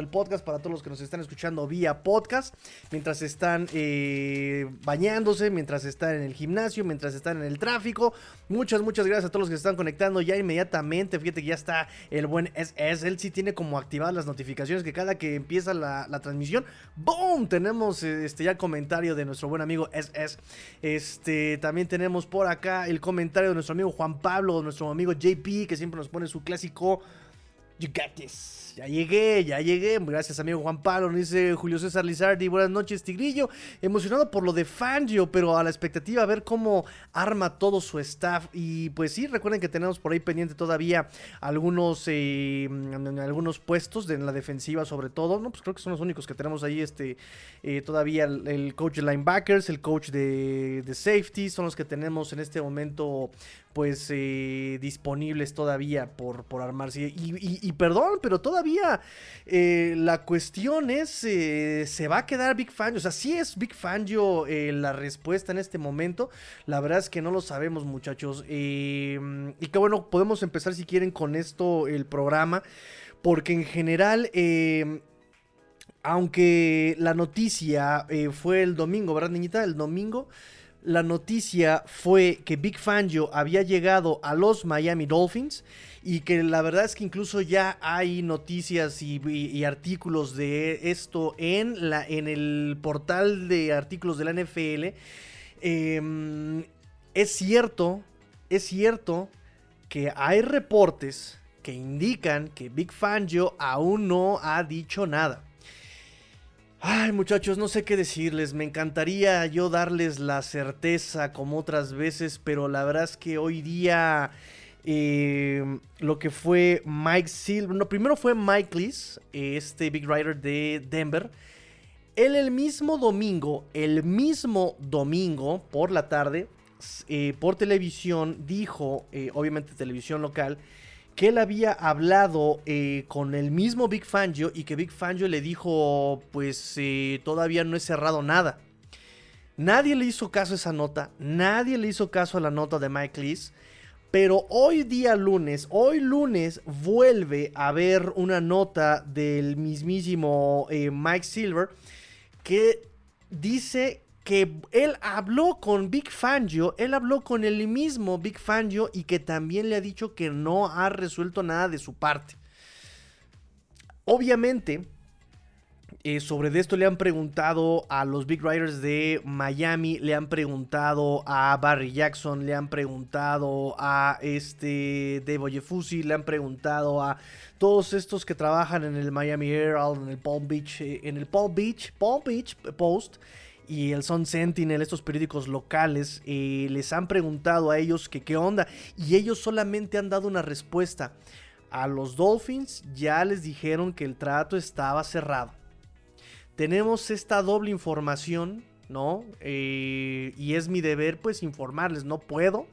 el podcast, para todos los que nos están escuchando vía podcast, mientras están eh, bañándose, mientras están en el gimnasio, mientras están en el tráfico. Muchas, muchas gracias a todos los que se están conectando ya inmediatamente. Fíjate que ya está el buen SS. Él sí tiene como activadas las notificaciones que cada que empieza la, transmisión, ¡boom! Tenemos este, ya comentario de nuestro buen amigo SS. Este, también tenemos por acá el comentario de nuestro amigo Juan Pablo, nuestro amigo JP, que siempre nos pone su clásico You got this. Ya llegué, ya llegué. Gracias, amigo Juan Pablo. Dice Julio César Lizardi. Buenas noches, Tigrillo. Emocionado por lo de Fangio, pero a la expectativa a ver cómo arma todo su staff. Y pues sí, recuerden que tenemos por ahí pendiente todavía algunos, eh, algunos puestos en la defensiva, sobre todo. No, pues creo que son los únicos que tenemos ahí. Este, eh, todavía el, coach de linebackers, el coach de, de safety, son los que tenemos en este momento pues eh, disponibles todavía por, por armarse. Y, perdón, pero todavía eh, la cuestión es, eh, ¿se va a quedar Big Fangio? O sea, sí es Big Fangio la respuesta en este momento. La verdad es que no lo sabemos muchachos. y que bueno, podemos empezar si quieren con esto el programa. Porque en general aunque la noticia fue el domingo, ¿verdad, niñita? El domingo la noticia fue que Big Fangio había llegado a los Miami Dolphins y que la verdad es que incluso ya hay noticias y, artículos de esto en, la, en el portal de artículos de la NFL. Em, es cierto, es cierto que hay reportes que indican que Big Fangio aún no ha dicho nada. Ay muchachos, no sé qué decirles, me encantaría yo darles la certeza como otras veces, pero la verdad es que hoy día eh, lo que fue Mike Silver, no, primero fue Mike Lees, este Big Rider de Denver, él el mismo domingo, el mismo domingo por la tarde, eh, por televisión, dijo, eh, obviamente televisión local, que él había hablado eh, con el mismo Big Fangio y que Big Fangio le dijo, pues eh, todavía no he cerrado nada. Nadie le hizo caso a esa nota, nadie le hizo caso a la nota de Mike Lees, pero hoy día lunes, hoy lunes vuelve a haber una nota del mismísimo eh, Mike Silver que dice que él habló con Big Fangio, él habló con el mismo Big Fangio y que también le ha dicho que no ha resuelto nada de su parte. Obviamente, eh, sobre esto le han preguntado a los Big Riders de Miami, le han preguntado a Barry Jackson, le han preguntado a este Dave Ojefusi, le han preguntado a todos estos que trabajan en el Miami Herald, en el Palm Beach, eh, en el Palm Beach, Palm Beach Post y el Sun Sentinel, estos periódicos locales, eh, les han preguntado a ellos que qué onda y ellos solamente han dado una respuesta. A los Dolphins ya les dijeron que el trato estaba cerrado. Tenemos esta doble información, ¿no? Eh, y es mi deber pues informarles, no puedo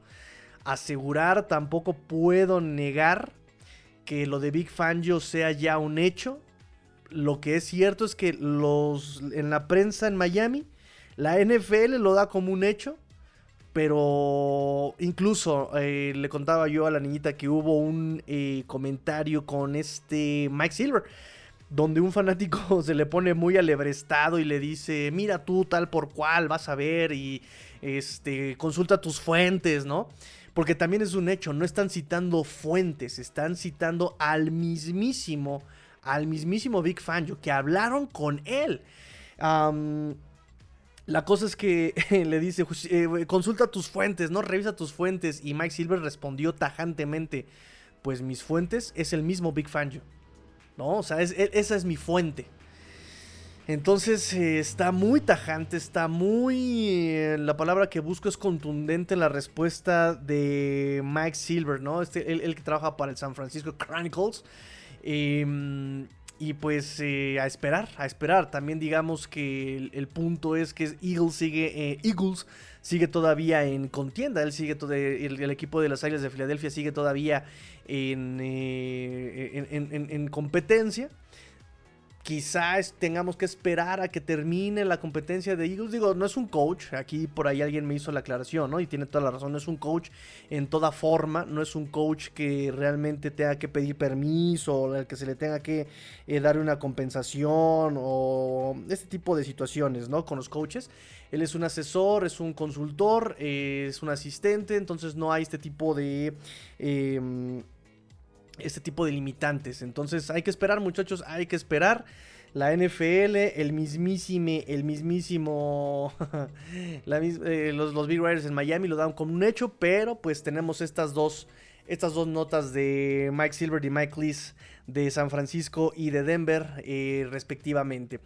asegurar, tampoco puedo negar que lo de Big Fangio sea ya un hecho. Lo que es cierto es que los en la prensa en Miami la NFL lo da como un hecho, pero incluso eh, le contaba yo a la niñita que hubo un eh, comentario con este Mike Silver, donde un fanático se le pone muy alebrestado y le dice, mira tú tal por cual, vas a ver y este, consulta tus fuentes, ¿no? Porque también es un hecho, no están citando fuentes, están citando al mismísimo, al mismísimo Big Fangio, que hablaron con él. La cosa es que le dice, eh, consulta tus fuentes, ¿no? Revisa tus fuentes. Y Mike Silver respondió tajantemente, pues mis fuentes es el mismo Big Fangio. ¿No? O sea, e, esa es mi fuente. Entonces eh, está muy tajante, está muy... Eh, la palabra que busco es contundente en la respuesta de Mike Silver, ¿no? Este, el, que trabaja para el San Francisco Chronicles. Eh, y pues eh, a esperar, a esperar. También digamos que el, punto es que Eagles sigue, eh, Eagles sigue todavía en contienda. Él sigue todo, el, equipo de las Águilas de Filadelfia sigue todavía en, eh, en, competencia. Quizás tengamos que esperar a que termine la competencia de Eagles. Digo, no es un coach, aquí por ahí alguien me hizo la aclaración, ¿no? Y tiene toda la razón, no es un coach en toda forma, no es un coach que realmente tenga que pedir permiso, o al que se le tenga que eh, dar una compensación o este tipo de situaciones, ¿no? Con los coaches. Él es un asesor, es un consultor, eh, es un asistente, entonces no hay este tipo de... Em, este tipo de limitantes. Entonces hay que esperar, muchachos, hay que esperar. La NFL, el mismísimo, el mismísimo, eh, los, los Big Riders en Miami lo dan como un hecho, pero pues tenemos estas dos, estas dos notas de Mike Silver y Mike Lees de San Francisco y de Denver, eh, respectivamente.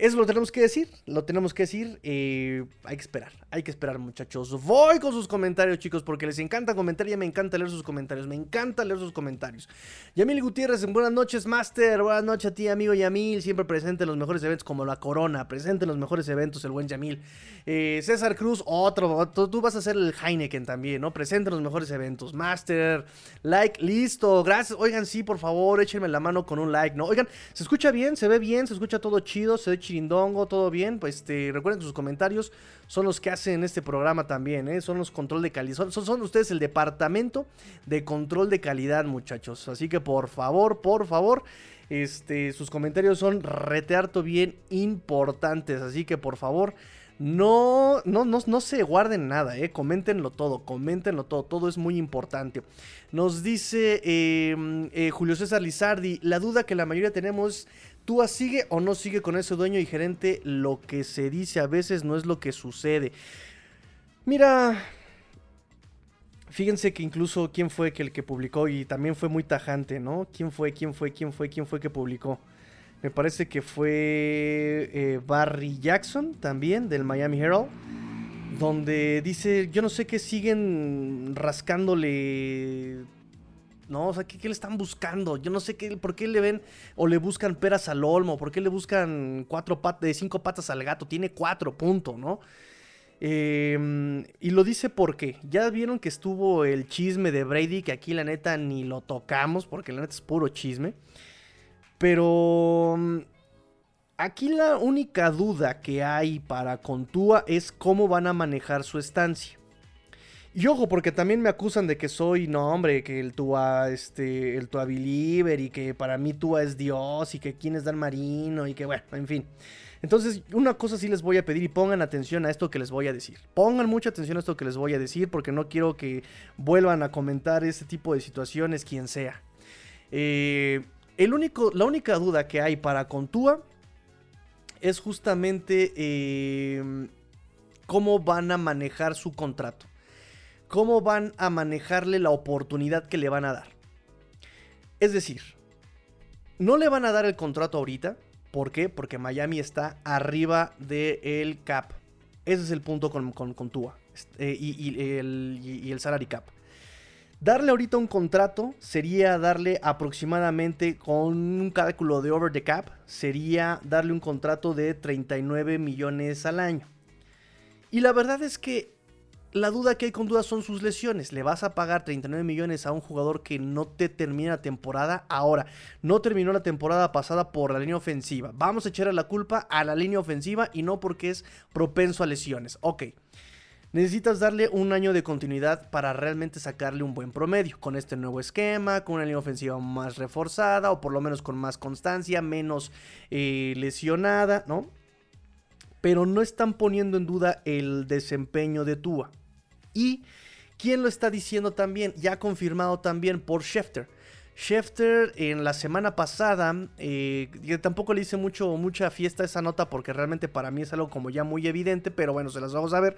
Eso lo tenemos que decir, lo tenemos que decir. Eh, hay que esperar, hay que esperar, muchachos. Voy con sus comentarios, chicos, porque les encanta comentar y me encanta leer sus comentarios. Me encanta leer sus comentarios. Yamil Gutiérrez, buenas noches, Master. Buenas noches a ti, amigo Yamil. Siempre presente en los mejores eventos como la Corona. Presente en los mejores eventos, el buen Yamil. Eh, César Cruz, otro. Tú vas a ser el Heineken también, ¿no? Presente en los mejores eventos. Master, like, listo. Gracias. Oigan, sí, por favor, échenme la mano con un like, ¿no? Oigan, se escucha bien, se ve bien, se escucha todo chido, se ve chirindongo, todo bien. Pues este, recuerden que sus comentarios son los que hacen este programa también, ¿eh? Son los control de calidad. Son, ustedes el departamento de control de calidad, muchachos. Así que por favor, por favor. Este, sus comentarios son retearto bien importantes. Así que por favor, no, no, no, no se guarden nada, eh. Coméntenlo todo, coméntenlo todo, todo es muy importante. Nos dice em, eh, Julio César Lizardi, la duda que la mayoría tenemos, ¿Túa sigue o no sigue con ese dueño y gerente? Lo que se dice a veces no es lo que sucede. Mira, fíjense que incluso quién fue que el que publicó y también fue muy tajante, ¿no? ¿Quién fue, quién fue, quién fue, quién fue que publicó? Me parece que fue eh, Barry Jackson también del Miami Herald. Donde dice, yo no sé qué siguen rascándole ¿no? O sea, ¿qué, le están buscando? Yo no sé qué, por qué le ven o le buscan peras al olmo, por qué le buscan cuatro de cinco patas al gato, tiene cuatro, punto, ¿no? Em, y lo dice porque ya vieron que estuvo el chisme de Brady, que aquí la neta ni lo tocamos, porque la neta es puro chisme. Pero mm, aquí la única duda que hay para Contúa es cómo van a manejar su estancia. Y ojo, porque también me acusan de que soy, no hombre, que el Tua, este, el Tua Believer y que para mí Tua es Dios y que quién es Dan Marino y que bueno, en fin. Entonces, una cosa sí les voy a pedir y pongan atención a esto que les voy a decir. Pongan mucha atención a esto que les voy a decir porque no quiero que vuelvan a comentar ese tipo de situaciones, quien sea. Eh, el único, la única duda que hay para Contúa es justamente eh, cómo van a manejar su contrato. Cómo van a manejarle la oportunidad que le van a dar. Es decir, no le van a dar el contrato ahorita. ¿Por qué? Porque Miami está arriba del cap. Ese es el punto con, con, Tua. Eh, y, el, y el salary cap. Darle ahorita un contrato sería darle aproximadamente con un cálculo de over the cap, sería darle un contrato de 39 millones al año. Y la verdad es que la duda que hay con dudas son sus lesiones. Le vas a pagar 39 millones a un jugador que no te termina la temporada ahora. No terminó la temporada pasada por la línea ofensiva. Vamos a echarle la culpa a la línea ofensiva y no porque es propenso a lesiones. Ok. Necesitas darle un año de continuidad para realmente sacarle un buen promedio. Con este nuevo esquema, con una línea ofensiva más reforzada o por lo menos con más constancia, menos eh, lesionada, ¿no? Pero no están poniendo en duda el desempeño de Tua. Y quién lo está diciendo también, ya confirmado también por Schefter. Schefter en la semana pasada, eh, tampoco le hice mucho, mucha fiesta a esa nota porque realmente para mí es algo como ya muy evidente, pero bueno, se las vamos a ver.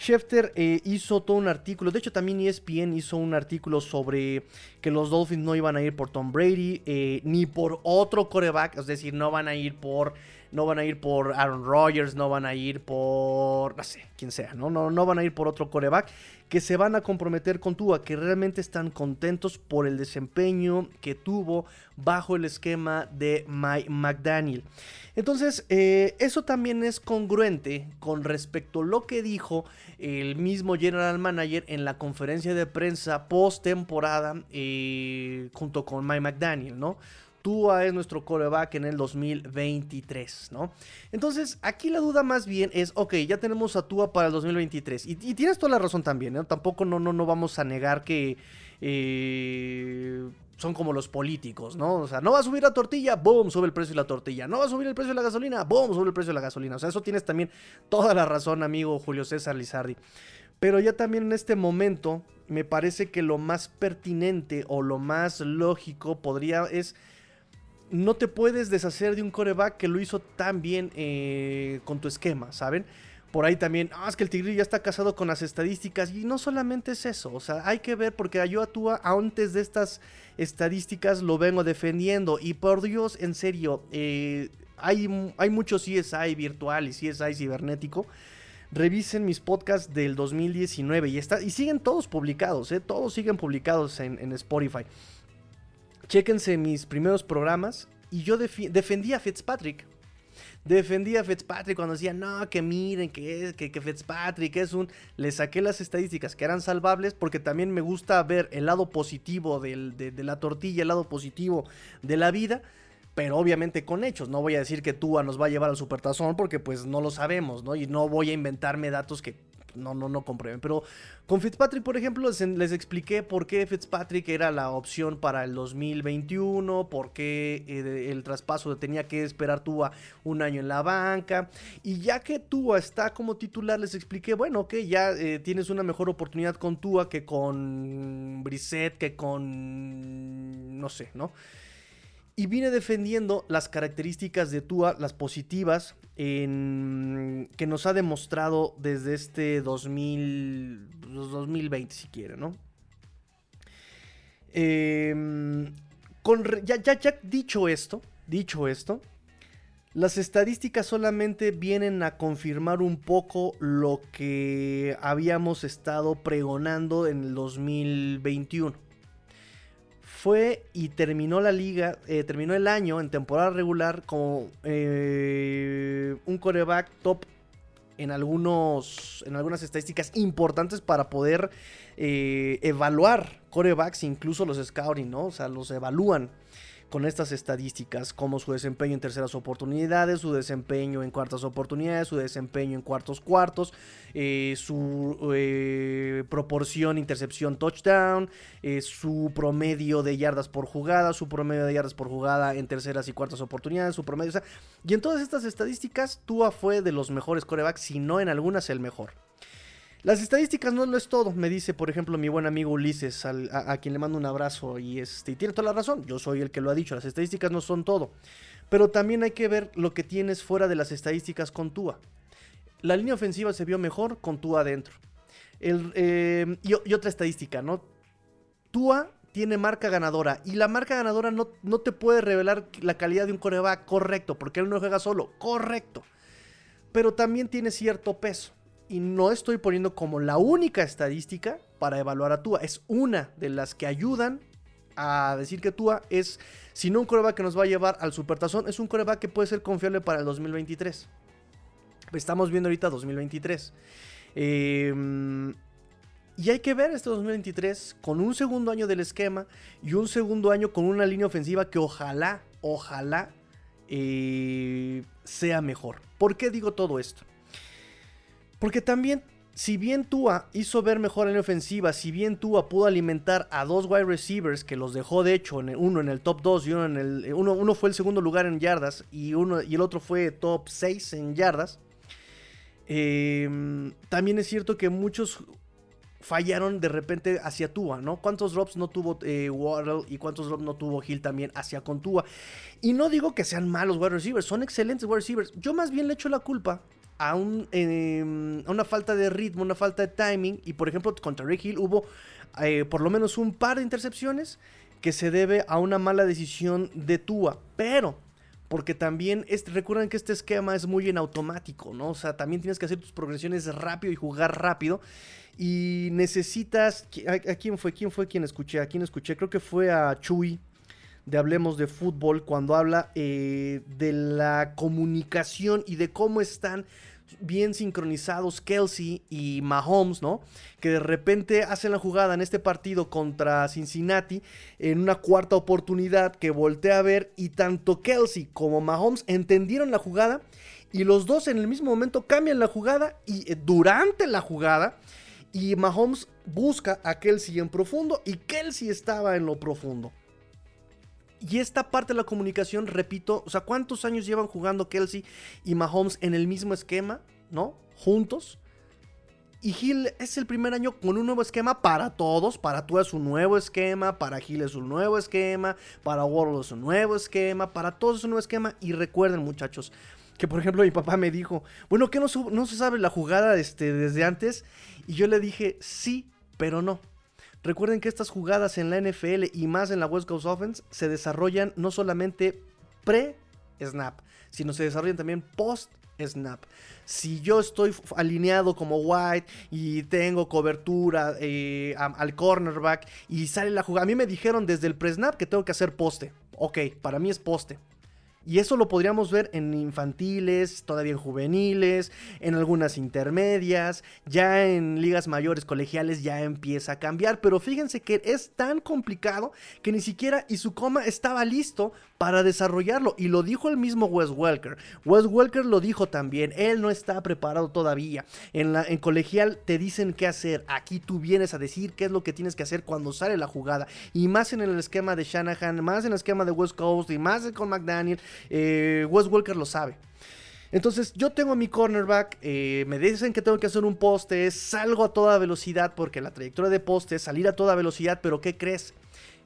Schefter eh, hizo todo un artículo, de hecho también ESPN hizo un artículo sobre que los Dolphins no iban a ir por Tom Brady, eh, ni por otro coreback, es decir, no van a ir por no van a ir por Aaron Rodgers, no van a ir por, no sé, quién sea, ¿no? No, no van a ir por otro coreback, que se van a comprometer con Tua, que realmente están contentos por el desempeño que tuvo bajo el esquema de Mike McDaniel. Entonces, eh, eso también es congruente con respecto a lo que dijo el mismo general manager en la conferencia de prensa post temporada eh, junto con Mike McDaniel, ¿no? Tua es nuestro coreback en el 2023, ¿no? Entonces, aquí la duda más bien es, ok, ya tenemos a Tua para el 2023. Y, tienes toda la razón también, ¿no? Tampoco no, no, no vamos a negar que... Eh, son como los políticos, ¿no? O sea, no va a subir la tortilla, boom, sube el precio de la tortilla. No va a subir el precio de la gasolina, boom, sube el precio de la gasolina. O sea, eso tienes también toda la razón, amigo Julio César Lizardi. Pero ya también en este momento, me parece que lo más pertinente o lo más lógico podría es no te puedes deshacer de un coreback que lo hizo tan bien eh, con tu esquema, ¿saben? Por ahí también, ah, es que el Tigre ya está casado con las estadísticas. Y no solamente es eso, o sea, hay que ver, porque yo actúa antes de estas estadísticas lo vengo defendiendo. Y por Dios, en serio, eh, hay, hay mucho CSI virtual y CSI cibernético. Revisen mis podcasts del 2019 y, está, y siguen todos publicados, ¿eh? todos siguen publicados en Spotify. Chéquense mis primeros programas y yo defendía a Fitzpatrick. Defendía a Fitzpatrick cuando decía, no, que miren, que, que, que Fitzpatrick es un... Le saqué las estadísticas que eran salvables porque también me gusta ver el lado positivo de, la tortilla, el lado positivo de la vida pero obviamente con hechos. No voy a decir que Tua nos va a llevar al supertazón porque pues no lo sabemos, ¿no? Y no voy a inventarme datos que no, no, no comprueben. Pero con Fitzpatrick, por ejemplo, les, expliqué por qué Fitzpatrick era la opción para el 2021, por qué eh, el traspaso tenía que esperar Tua un año en la banca. Y ya que Tua está como titular, les expliqué, bueno, que ya eh, tienes una mejor oportunidad con Tua que con Brissett, que con... no sé, ¿no? Y vine defendiendo las características de Tua, las positivas, en, que nos ha demostrado desde este 2000, 2020, si quiere, ¿no? Em, con, ya, ya, dicho esto, dicho esto, las estadísticas solamente vienen a confirmar un poco lo que habíamos estado pregonando en el 2021 fue y terminó la liga, eh, terminó el año en temporada regular como eh, un coreback top en, algunos, en algunas estadísticas importantes para poder eh, evaluar corebacks, incluso los scouting, ¿no? O sea, los evalúan con estas estadísticas, como su desempeño en terceras oportunidades, su desempeño en cuartas oportunidades, su desempeño en cuartos cuartos, eh, su eh, proporción intercepción touchdown, eh, su promedio de yardas por jugada, su promedio de yardas por jugada en terceras y cuartas oportunidades, su promedio, o sea, y en todas estas estadísticas, Tua fue de los mejores corebacks, si no en algunas el mejor. Las estadísticas no lo es todo, me dice por ejemplo mi buen amigo Ulises, a, quien le mando un abrazo y, este, tiene toda la razón, yo soy el que lo ha dicho, las estadísticas no son todo, pero también hay que ver lo que tienes fuera de las estadísticas con Tua. La línea ofensiva se vio mejor con Tua adentro. Eh, y, otra estadística, ¿no? Tua tiene marca ganadora y la marca ganadora no, no te puede revelar la calidad de un coreback correcto, porque él no juega solo, correcto, pero también tiene cierto peso y no estoy poniendo como la única estadística para evaluar a Tua. Es una de las que ayudan a decir que Tua es, si no un coreback que nos va a llevar al supertazón, es un coreback que puede ser confiable para el 2023. Estamos viendo ahorita 2023. Em, y hay que ver este 2023 con un segundo año del esquema y un segundo año con una línea ofensiva que ojalá, ojalá eh, sea mejor. ¿Por qué digo todo esto? Porque también, si bien Tua hizo ver mejor en la ofensiva, si bien Tua pudo alimentar a dos wide receivers que los dejó de hecho, uno en el top 2 y uno en el. Eh, uno, uno, fue el segundo lugar en yardas y, uno, y el otro fue top 6 en yardas. Em, también es cierto que muchos fallaron de repente hacia Tua, ¿no? ¿Cuántos drops no tuvo eh, Waddle y cuántos drops no tuvo Hill también hacia con Tua? Y no digo que sean malos wide receivers, son excelentes wide receivers. Yo más bien le echo la culpa Em, a, una falta de ritmo, una falta de timing. Y por ejemplo, contra Rick Hill hubo eh, por lo menos un par de intercepciones que se debe a una mala decisión de Tua. Pero, porque también recuerden que este esquema es muy en automático, ¿no? O sea, también tienes que hacer tus progresiones rápido y jugar rápido. Y necesitas. ¿A, quién fue? ¿Quién fue quien escuché? ¿A quién escuché? Creo que fue a Chuy de Hablemos de Fútbol cuando habla eh, de la comunicación y de cómo están bien sincronizados Kelsey y Mahomes, ¿no? Que de repente hacen la jugada en este partido contra Cincinnati en una cuarta oportunidad que voltea a ver y tanto Kelsey como Mahomes entendieron la jugada y los dos en el mismo momento cambian la jugada y eh, durante la jugada y Mahomes busca a Kelsey en profundo y Kelsey estaba en lo profundo. Y esta parte de la comunicación, repito, o sea, ¿cuántos años llevan jugando Kelsey y Mahomes en el mismo esquema, ¿no? Juntos. Y Hill es el primer año con un nuevo esquema para todos. Para tú es un nuevo esquema, para Hill es un nuevo esquema, para World es un nuevo esquema, para todos es un nuevo esquema. Y recuerden, muchachos, que por ejemplo mi papá me dijo, bueno, ¿qué no, no se sabe la jugada este, desde antes? Y yo le dije, sí, pero no. Recuerden que estas jugadas en la NFL y más en la West Coast Offense se desarrollan no solamente pre-snap, sino se desarrollan también post-snap. Si yo estoy alineado como White y tengo cobertura eh, al cornerback y sale la jugada, a mí me dijeron desde el pre-snap que tengo que hacer poste. Ok, para mí es poste. Y eso lo podríamos ver en infantiles, todavía en juveniles, en algunas intermedias, ya en ligas mayores colegiales ya empieza a cambiar, pero fíjense que es tan complicado que ni siquiera Isukoma estaba listo para desarrollarlo. Y lo dijo el mismo Wes Welker. Wes Welker lo dijo también, él no está preparado todavía. En, la, en colegial te dicen qué hacer, aquí tú vienes a decir qué es lo que tienes que hacer cuando sale la jugada. Y más en el esquema de Shanahan, más en el esquema de West Coast y más con McDaniel eh, Wes Walker lo sabe. Entonces yo tengo mi cornerback, eh, me dicen que tengo que hacer un poste, salgo a toda velocidad porque la trayectoria de poste es salir a toda velocidad, pero ¿qué crees?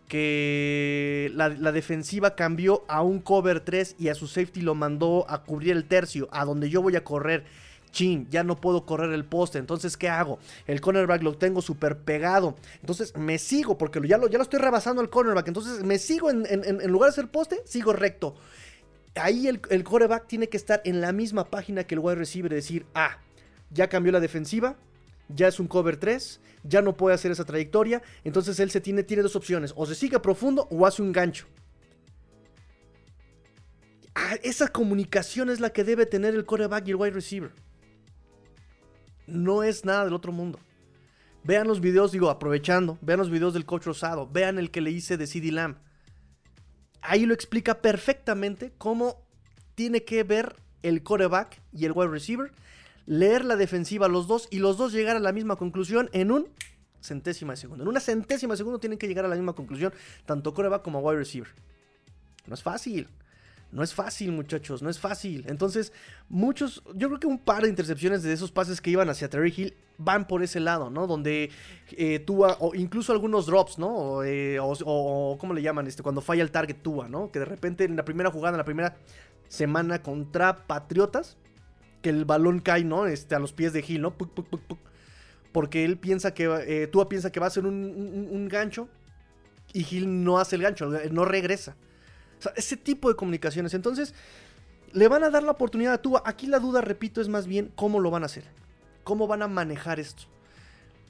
Que la, defensiva cambió a un cover 3 y a su safety lo mandó a cubrir el tercio, a donde yo voy a correr. Chin, ya no puedo correr el poste. Entonces, ¿qué hago? El cornerback lo tengo súper pegado. Entonces, me sigo, porque ya lo, ya lo estoy rebasando al cornerback. Entonces, me sigo en, en lugar de hacer poste, sigo recto ahí el, el tiene que estar en la misma página que el wide receiver y decir, ah, ya cambió la defensiva, ya es un cover 3, ya no puede hacer esa trayectoria, entonces él se tiene, tiene dos opciones, o se sigue profundo o hace un gancho. Ah, esa comunicación es la que debe tener el coreback y el wide receiver. No es nada del otro mundo. Vean los videos, digo, aprovechando, vean los videos del coach Rosado, vean el que le hice de CD Lamb ahí lo explica perfectamente cómo tiene que ver el coreback y el wide receiver, leer la defensiva los dos y los dos llegar a la misma conclusión en un centésima de segundo. En una centésima de segundo tienen que llegar a la misma conclusión, tanto coreback como wide receiver. No es fácil. No es fácil, muchachos, no es fácil. Entonces, muchos, yo creo que un par de intercepciones de esos pases que iban hacia Terry Hill van por ese lado, ¿no? Donde eh, Tua, o incluso algunos drops, ¿no? O, eh, ¿cómo le llaman? Este, cuando falla el target Tua, ¿no? Que de repente en la primera jugada, en la primera semana contra Patriotas, que el balón cae, ¿no? Este, a los pies de Hill, ¿no? porque él piensa que, eh, Tua piensa que va a ser un gancho y Hill no hace el gancho, no regresa ese tipo de comunicaciones. Entonces, le van a dar la oportunidad a Tua. Aquí la duda, repito, es más bien cómo lo van a hacer. ¿Cómo van a manejar esto?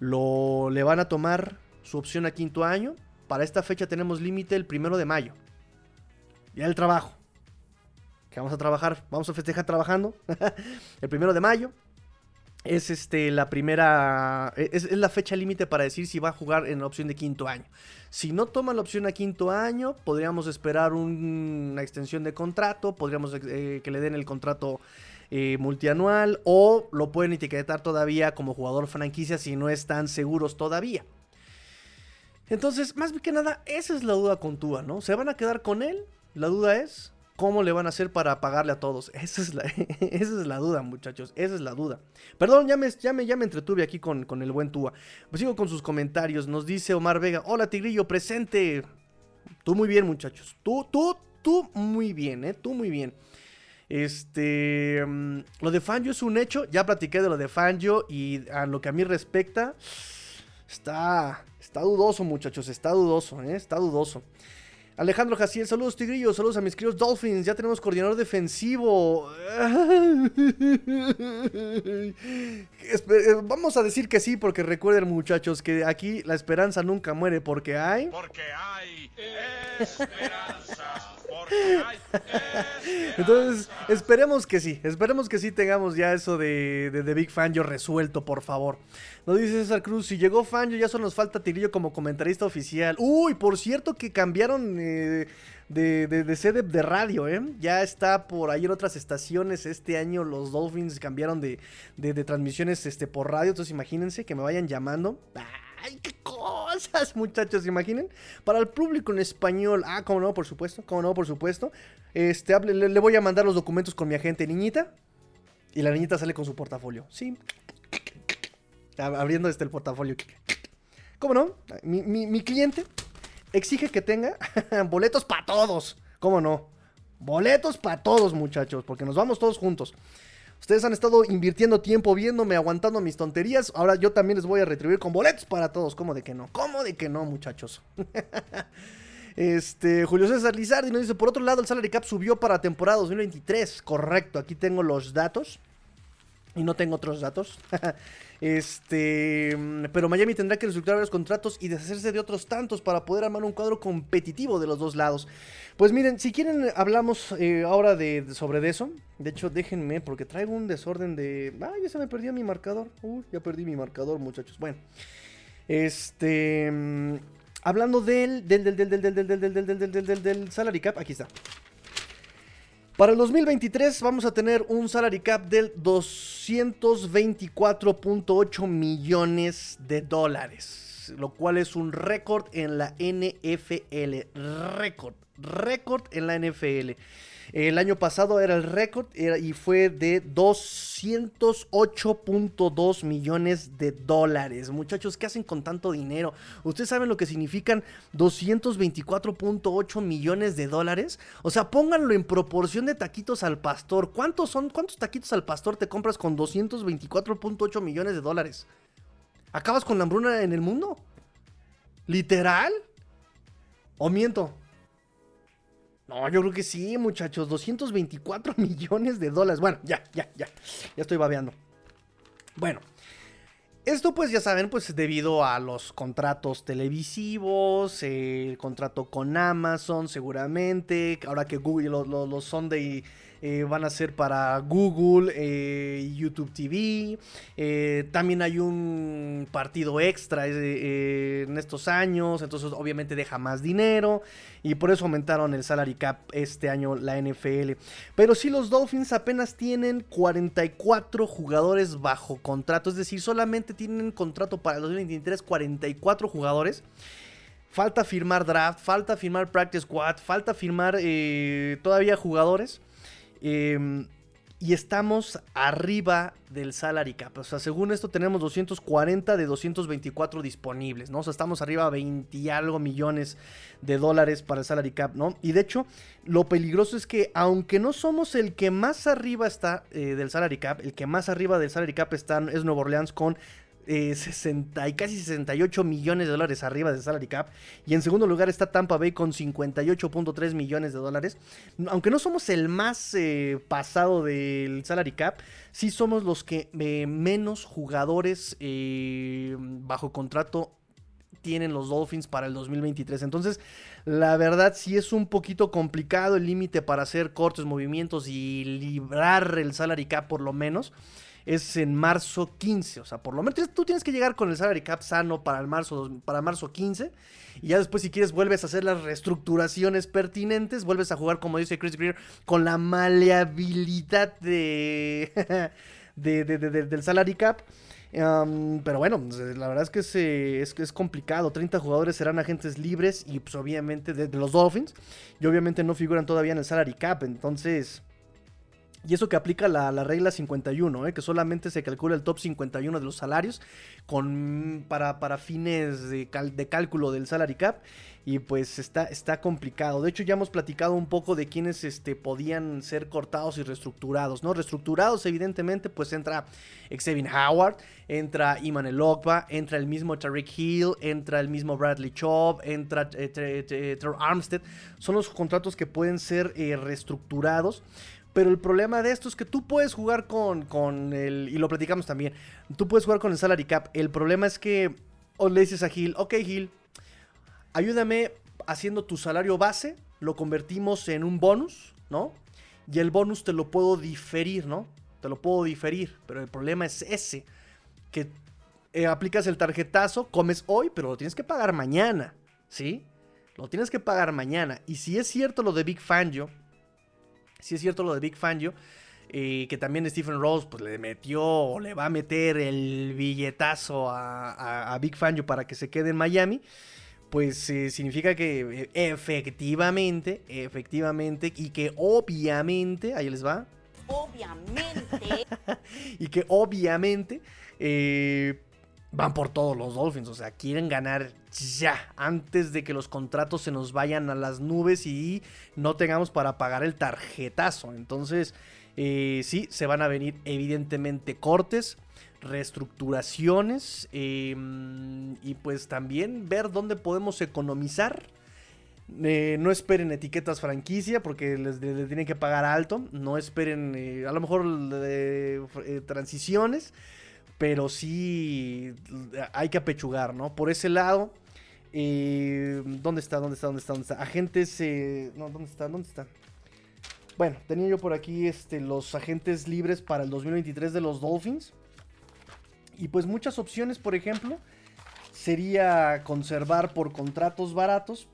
Lo, le van a tomar su opción a quinto año. Para esta fecha tenemos límite el primero de mayo. Ya el trabajo. Que vamos a trabajar, vamos a festejar trabajando. el primero de mayo es este, la primera. Es, la fecha límite para decir si va a jugar en la opción de quinto año. Si no toma la opción a quinto año, podríamos esperar una extensión de contrato. Podríamos eh, que le den el contrato eh, multianual. O lo pueden etiquetar todavía como jugador franquicia si no están seguros todavía. Entonces, más que nada, esa es la duda con Tua, ¿no? ¿Se van a quedar con él? La duda es. ¿Cómo le van a hacer para pagarle a todos? Esa es la, esa es la duda, muchachos. Esa es la duda. Perdón, ya me, ya me, ya me entretuve aquí con, con, el buen Tua. Pues sigo con sus comentarios. Nos dice Omar Vega. Hola, Tigrillo, presente. Tú muy bien, muchachos. Tú, tú, tú muy bien, ¿eh? Tú muy bien. Este. Mm, lo de Fangio es un hecho. Ya platiqué de lo de Fangio. Y a lo que a mí respecta. Está. Está dudoso, muchachos. Está dudoso, ¿eh? Está dudoso. Alejandro Jaciel, saludos Tigrillos, saludos a mis queridos Dolphins, ya tenemos coordinador defensivo. Vamos a decir que sí, porque recuerden muchachos que aquí la esperanza nunca muere, porque hay... Porque hay esperanza. Entonces, esperemos que sí, esperemos que sí tengamos ya eso de, de, Big Fan yo resuelto, por favor. Nos dice César Cruz, si llegó Fangio ya solo nos falta Tirillo como comentarista oficial. Uy, por cierto que cambiaron eh, de, de, sede de radio, ¿eh? Ya está por ahí en otras estaciones. Este año los Dolphins cambiaron de, de transmisiones este, por radio, entonces imagínense que me vayan llamando. ¡Ay, qué cosas, muchachos! Imaginen. Para el público en español. Ah, cómo no, por supuesto. Cómo no, por supuesto. Este, le, le voy a mandar los documentos con mi agente niñita. Y la niñita sale con su portafolio. Sí. Abriendo este el portafolio. ¿Cómo no? Mi, mi, mi cliente exige que tenga boletos para todos. ¿Cómo no? Boletos para todos, muchachos. Porque nos vamos todos juntos. Ustedes han estado invirtiendo tiempo viéndome, aguantando mis tonterías. Ahora yo también les voy a retribuir con boletos para todos. ¿Cómo de que no? ¿Cómo de que no, muchachos? Este, Julio César Lizardi nos dice, por otro lado, el salary cap subió para temporada 2023. Correcto, aquí tengo los datos. Y no tengo otros datos. este, pero Miami tendrá que reestructurar varios contratos y deshacerse de otros tantos para poder armar un cuadro competitivo de los dos lados. Pues miren, si quieren hablamos eh, ahora de, sobre eso. De hecho, déjenme porque traigo un desorden de... Ah, ya se me perdió mi marcador. Uy, ya perdí mi marcador, muchachos. Bueno. Este... Hablando del del del del del del del del del del del del del salary cap, aquí está. Para el 2023 vamos a tener un salary cap del 224.8 millones de dólares, lo cual es un récord en la NFL. Récord, récord en la NFL. El año pasado era el récord y fue de 208.2 millones de dólares. Muchachos, ¿qué hacen con tanto dinero? ¿Ustedes saben lo que significan 224.8 millones de dólares? O sea, pónganlo en proporción de taquitos al pastor. ¿Cuántos son? ¿Cuántos taquitos al pastor te compras con 224.8 millones de dólares? ¿Acabas con la hambruna en el mundo? ¿Literal? ¿O miento? Yo creo que sí, muchachos. 224 millones de dólares. Bueno, ya, ya, ya. Ya estoy babeando. Bueno. Esto pues ya saben, pues debido a los contratos televisivos, el contrato con Amazon seguramente, ahora que Google, los, los, los Sunday eh, van a ser para Google, eh, YouTube TV. Eh, también hay un partido extra en estos años, entonces obviamente deja más dinero y por eso aumentaron el salary cap este año la NFL. Pero si los Dolphins apenas tienen 44 jugadores bajo contrato, es decir, solamente tienen contrato para el 2023 44 jugadores. Falta firmar draft, falta firmar practice squad, falta firmar todavía jugadores. Em, y estamos arriba del salary cap. O sea, según esto tenemos 240 de 224 disponibles, ¿no? O sea, estamos arriba a 20 y algo millones de dólares para el salary cap, ¿no? Y de hecho, lo peligroso es que aunque no somos el que más arriba está eh, del salary cap, el que más arriba del salary cap está es Nueva Orleans con 60 eh, y casi 68 millones de dólares arriba de salary cap. Y en segundo lugar está Tampa Bay con 58.3 millones de dólares. Aunque no somos el más eh, pasado del salary cap, sí somos los que eh, menos jugadores bajo contrato tienen los Dolphins para el 2023. Entonces, la verdad sí es un poquito complicado el límite para hacer cortos movimientos y librar el salary cap por lo menos es en marzo 15. O sea, por lo menos tú tienes que llegar con el salary cap sano para el marzo, para marzo 15. Y ya después, si quieres, vuelves a hacer las reestructuraciones pertinentes. Vuelves a jugar, como dice Chris Greer, con la maleabilidad de, del salary cap. pero bueno, la verdad es que es, es, complicado. 30 jugadores serán agentes libres y pues obviamente de, los Dolphins. Y obviamente no figuran todavía en el salary cap. Entonces, y eso que aplica la, regla 51, ¿eh? que solamente se calcula el top 51 de los salarios con, para, para fines de, de, cálculo del salary cap. Y pues está, está complicado. De hecho, ya hemos platicado un poco de quienes este, podían ser cortados y reestructurados. ¿no? Reestructurados, evidentemente, pues entra Xavier Howard, entra Iman Elokba, entra el mismo Tariq Hill, entra el mismo Bradley Chubb, entra eh, Armstead. Son los contratos que pueden ser eh, reestructurados. Pero el problema de esto es que tú puedes jugar con, con el. Y lo platicamos también. Tú puedes jugar con el salary cap. El problema es que. O le dices a Gil, ok, Gil, ayúdame haciendo tu salario base lo convertimos en un bonus, ¿no? Y el bonus te lo puedo diferir, ¿no? Te lo puedo diferir, pero el problema es ese, que eh, aplicas el tarjetazo, comes hoy, pero lo tienes que pagar mañana, ¿sí? Lo tienes que pagar mañana. Y si es cierto lo de Big Fangio, si es cierto lo de Big Fangio, eh, que también Stephen Rose pues, le metió o le va a meter el billetazo a, Big Fangio para que se quede en Miami, pues eh, significa que eh, efectivamente, efectivamente, y que obviamente, ahí les va. Obviamente. y que obviamente van por todos los Dolphins, o sea, quieren ganar ya, antes de que los contratos se nos vayan a las nubes y no tengamos para pagar el tarjetazo. Entonces, eh, sí, se van a venir evidentemente cortes, reestructuraciones em, y pues también ver dónde podemos economizar. Eh, no esperen etiquetas franquicia porque les, tienen que pagar alto. No esperen eh, a lo mejor transiciones pero sí hay que apechugar, ¿no? Por ese lado, eh, ¿dónde está? ¿Dónde está? ¿Dónde está? ¿Dónde está? Agentes, eh, no, ¿dónde está? ¿Dónde está? Bueno, tenía yo por aquí este, los agentes libres para el 2023 de los Dolphins. Y pues muchas opciones, por ejemplo, sería conservar por contratos baratos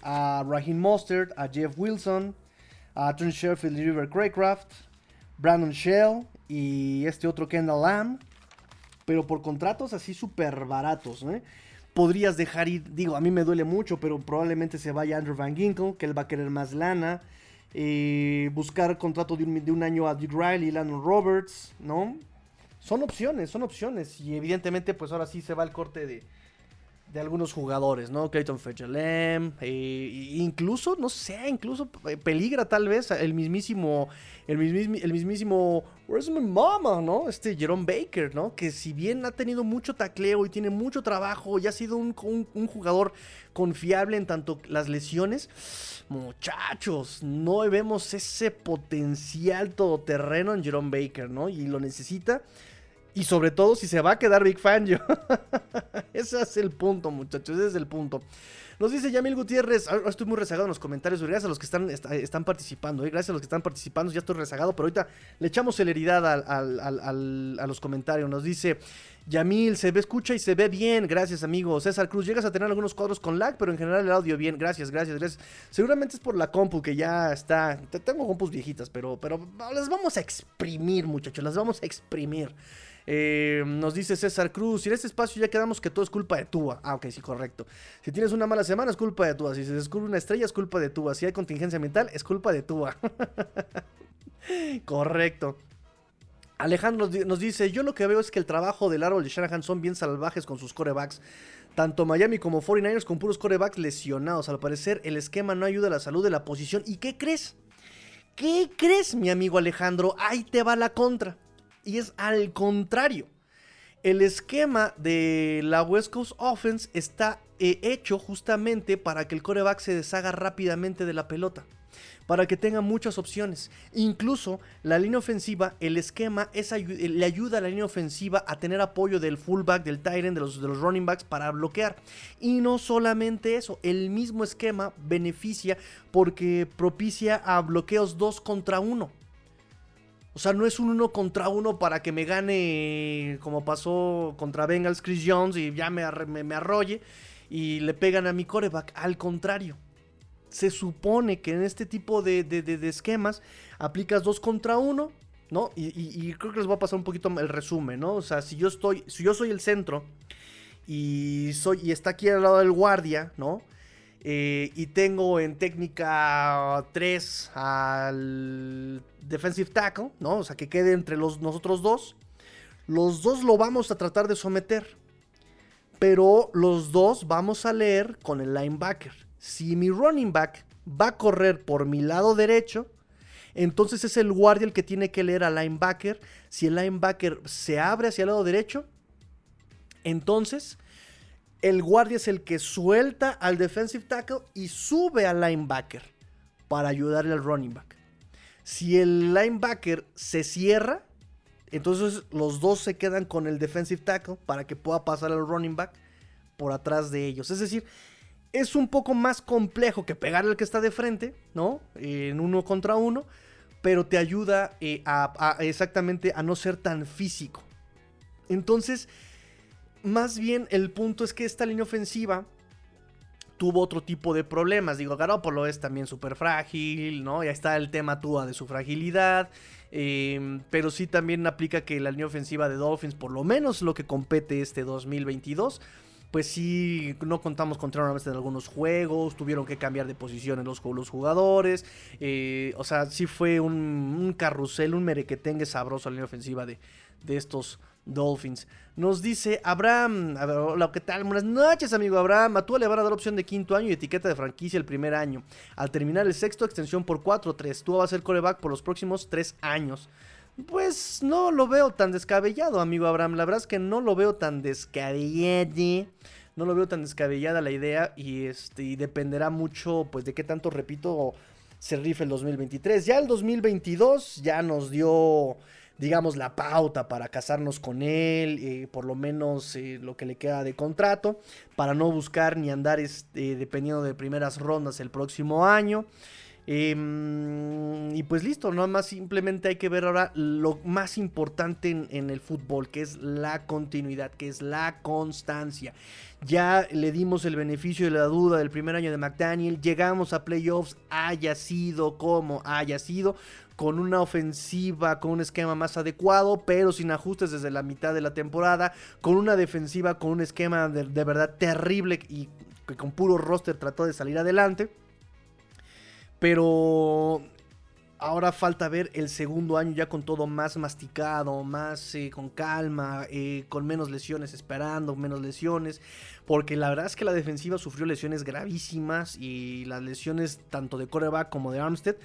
a Raheem Mostert, a Jeff Wilson, a Trent Sherfield y River Craycraft, Brandon Shell y este otro Kendall Lamb pero por contratos así súper baratos. Podrías dejar ir, digo, a mí me duele mucho, pero probablemente se vaya Andrew Van Ginkle, que él va a querer más lana. Eh, buscar contrato de un, año a Duke Riley, Landon Roberts, ¿no? Son opciones, son opciones. Y evidentemente, pues ahora sí se va el corte de, de algunos jugadores, ¿no? Clayton Fetchelem, eh, incluso, no sé, incluso eh, peligra tal vez el mismísimo, el mismísimo, el mismísimo, where's my mama, ¿no? Este Jerome Baker, ¿no? Que si bien ha tenido mucho tacleo y tiene mucho trabajo y ha sido un, jugador confiable en tanto las lesiones, muchachos, no vemos ese potencial todoterreno en Jerome Baker, ¿no? Y lo necesita. Y sobre todo si se va a quedar Big Fan yo. ese es el punto, muchachos. Ese es el punto. Nos dice Yamil Gutiérrez. Ahora estoy muy rezagado en los comentarios. Gracias a los que están, están participando. ¿eh? Gracias a los que están participando. Ya estoy rezagado. Pero ahorita le echamos celeridad a los comentarios. Nos dice Yamil, se ve, escucha y se ve bien. Gracias, amigo. César Cruz, llegas a tener algunos cuadros con lag, pero en general el audio bien. Gracias, gracias, gracias. Seguramente es por la compu que ya está. Tengo compus viejitas, pero, pero las vamos a exprimir, muchachos. Las vamos a exprimir. Eh, nos dice César Cruz, si en este espacio ya quedamos que todo es culpa de Tua. Ah, ok, sí, correcto. Si tienes una mala semana es culpa de Tua. Si se descubre una estrella es culpa de Tua. Si hay contingencia ambiental es culpa de Tua. correcto. Alejandro nos dice, yo lo que veo es que el trabajo del árbol de Shanahan son bien salvajes con sus corebacks. Tanto Miami como 49ers con puros corebacks lesionados. Al parecer el esquema no ayuda a la salud de la posición. ¿Y qué crees? ¿Qué crees, mi amigo Alejandro? Ahí te va la contra. Y es al contrario. El esquema de la West Coast Offense está eh, hecho justamente para que el coreback se deshaga rápidamente de la pelota. Para que tenga muchas opciones. Incluso la línea ofensiva, el esquema es le ayuda a la línea ofensiva a tener apoyo del fullback, del tight end, de los, de los running backs para bloquear. Y no solamente eso, el mismo esquema beneficia porque propicia a bloqueos 2 contra 1. O sea, no es un uno contra uno para que me gane como pasó contra Bengals Chris Jones y ya me, me, arrolle y le pegan a mi coreback. Al contrario, se supone que en este tipo de, esquemas aplicas dos contra uno, ¿no? Y, creo que les voy a pasar un poquito el resumen, ¿no? O sea, si yo estoy, si yo soy el centro y soy y está aquí al lado del guardia, ¿no? Eh, y tengo en técnica 3 al defensive tackle, ¿no? O sea, que quede entre los, nosotros dos. Los dos lo vamos a tratar de someter. Pero los dos vamos a leer con el linebacker. Si mi running back va a correr por mi lado derecho, entonces es el guardia el que tiene que leer al linebacker. Si el linebacker se abre hacia el lado derecho, entonces el guardia es el que suelta al defensive tackle y sube al linebacker para ayudarle al running back. Si el linebacker se cierra, entonces los dos se quedan con el defensive tackle para que pueda pasar al running back por atrás de ellos. Es decir, es un poco más complejo que pegarle al que está de frente, ¿no? en uno contra uno, pero te ayuda eh, a, exactamente a no ser tan físico. Entonces, más bien el punto es que esta línea ofensiva tuvo otro tipo de problemas. Digo, Garoppolo es también súper frágil, ¿no? Ya está el tema Tua de su fragilidad. Em, pero sí también aplica que la línea ofensiva de Dolphins, por lo menos lo que compete este 2022, pues sí, no contamos con Trevor en algunos juegos, tuvieron que cambiar de posición en los, los jugadores, eh, o sea, sí fue un, carrusel, un merequetengue sabroso la línea ofensiva de, de estos Dolphins. Nos dice Abraham, hola, ¿qué tal? Buenas noches, amigo Abraham. A le van a dar opción de quinto año y etiqueta de franquicia el primer año. Al terminar el sexto, extensión por 4-3. Tua va a ser coreback por los próximos tres años. Pues no lo veo tan descabellado, amigo Abraham. La verdad es que no lo veo tan descabellado. No lo veo tan descabellada la idea y, este, dependerá mucho pues de qué tanto, repito, se rife el 2023. Ya el 2022 ya nos dio digamos, la pauta para casarnos con él, eh, por lo menos eh, lo que le queda de contrato, para no buscar ni andar este, dependiendo de primeras rondas el próximo año. Em, y pues listo, nada más simplemente hay que ver ahora lo más importante en, el fútbol, que es la continuidad, que es la constancia. Ya le dimos el beneficio de la duda del primer año de McDaniel, llegamos a playoffs, haya sido como haya sido, con una ofensiva, con un esquema más adecuado, pero sin ajustes desde la mitad de la temporada, con una defensiva, con un esquema de, verdad terrible y que con puro roster trató de salir adelante. Pero ahora falta ver el segundo año ya con todo más masticado, más eh, con calma, eh, con menos lesiones, esperando menos lesiones. Porque la verdad es que la defensiva sufrió lesiones gravísimas y las lesiones tanto de coreback como de Armstead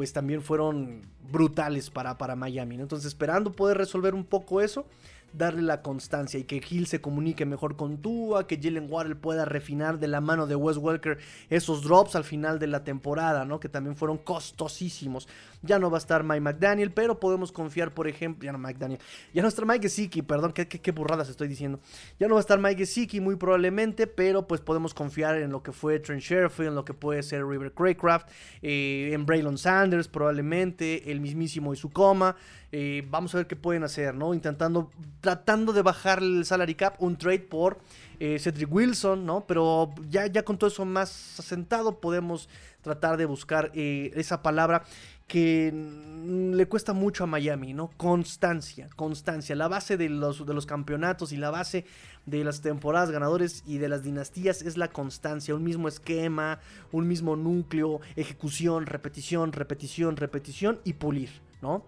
pues también fueron brutales para, para Miami. Entonces esperando poder resolver un poco eso darle la constancia y que Hill se comunique mejor con Tua, que Jalen Waddle pueda refinar de la mano de Wes Welker esos drops al final de la temporada, ¿no? Que también fueron costosísimos. Ya no va a estar Mike McDaniel, pero podemos confiar, por ejemplo, ya no Mike Daniel, ya no está Mike Gesicki, perdón, qué, burradas estoy diciendo. Ya no va a estar Mike Gesicki muy probablemente, pero pues podemos confiar en lo que fue Trent Sherfield, en lo que puede ser River Craycraft, eh, en Braylon Sanders probablemente, el mismísimo Isukoma. Eh, vamos a ver qué pueden hacer, ¿no? Intentando, tratando de bajar el salary cap, un trade por eh, Cedric Wilson, ¿no? Pero ya, ya con todo eso más asentado podemos tratar de buscar eh, esa palabra que le cuesta mucho a Miami, ¿no? Constancia, constancia. La base de los, de los campeonatos y la base de las temporadas ganadores y de las dinastías es la constancia, un mismo esquema, un mismo núcleo, ejecución, repetición, repetición, repetición y pulir, ¿no?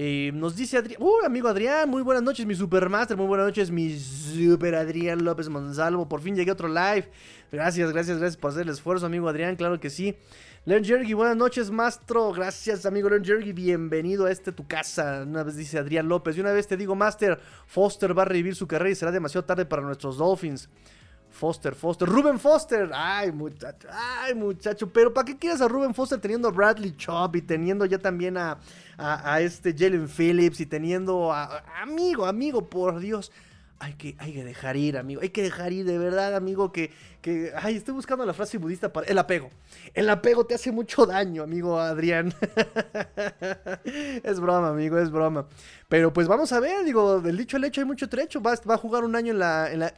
Eh, nos dice Adrián, uh, amigo Adrián, muy buenas noches, mi supermaster, muy buenas noches, mi super Adrián López Monsalvo. Por fin llegué a otro live. Gracias, gracias, gracias por hacer el esfuerzo, amigo Adrián, claro que sí. Leon Jergy, buenas noches, Mastro. Gracias, amigo Leon Jergy. Bienvenido a este tu casa. Una vez dice Adrián López. Y una vez te digo, Master, Foster va a revivir su carrera y será demasiado tarde para nuestros Dolphins. Foster, Foster, Ruben Foster. Ay, muchacho, ay, muchacho. Pero ¿para qué quieres a Ruben Foster teniendo a Bradley Chubb y teniendo ya también a, a, este Jalen Phillips y teniendo a, amigo, amigo, por Dios. Hay que, hay que dejar ir, amigo. Hay que dejar ir, de verdad, amigo, que, que... Ay, estoy buscando la frase budista para... El apego. El apego te hace mucho daño, amigo Adrián. es broma, amigo, es broma. Pero pues vamos a ver, digo, del dicho al hecho hay mucho trecho. Va, va a jugar un año en la, en la.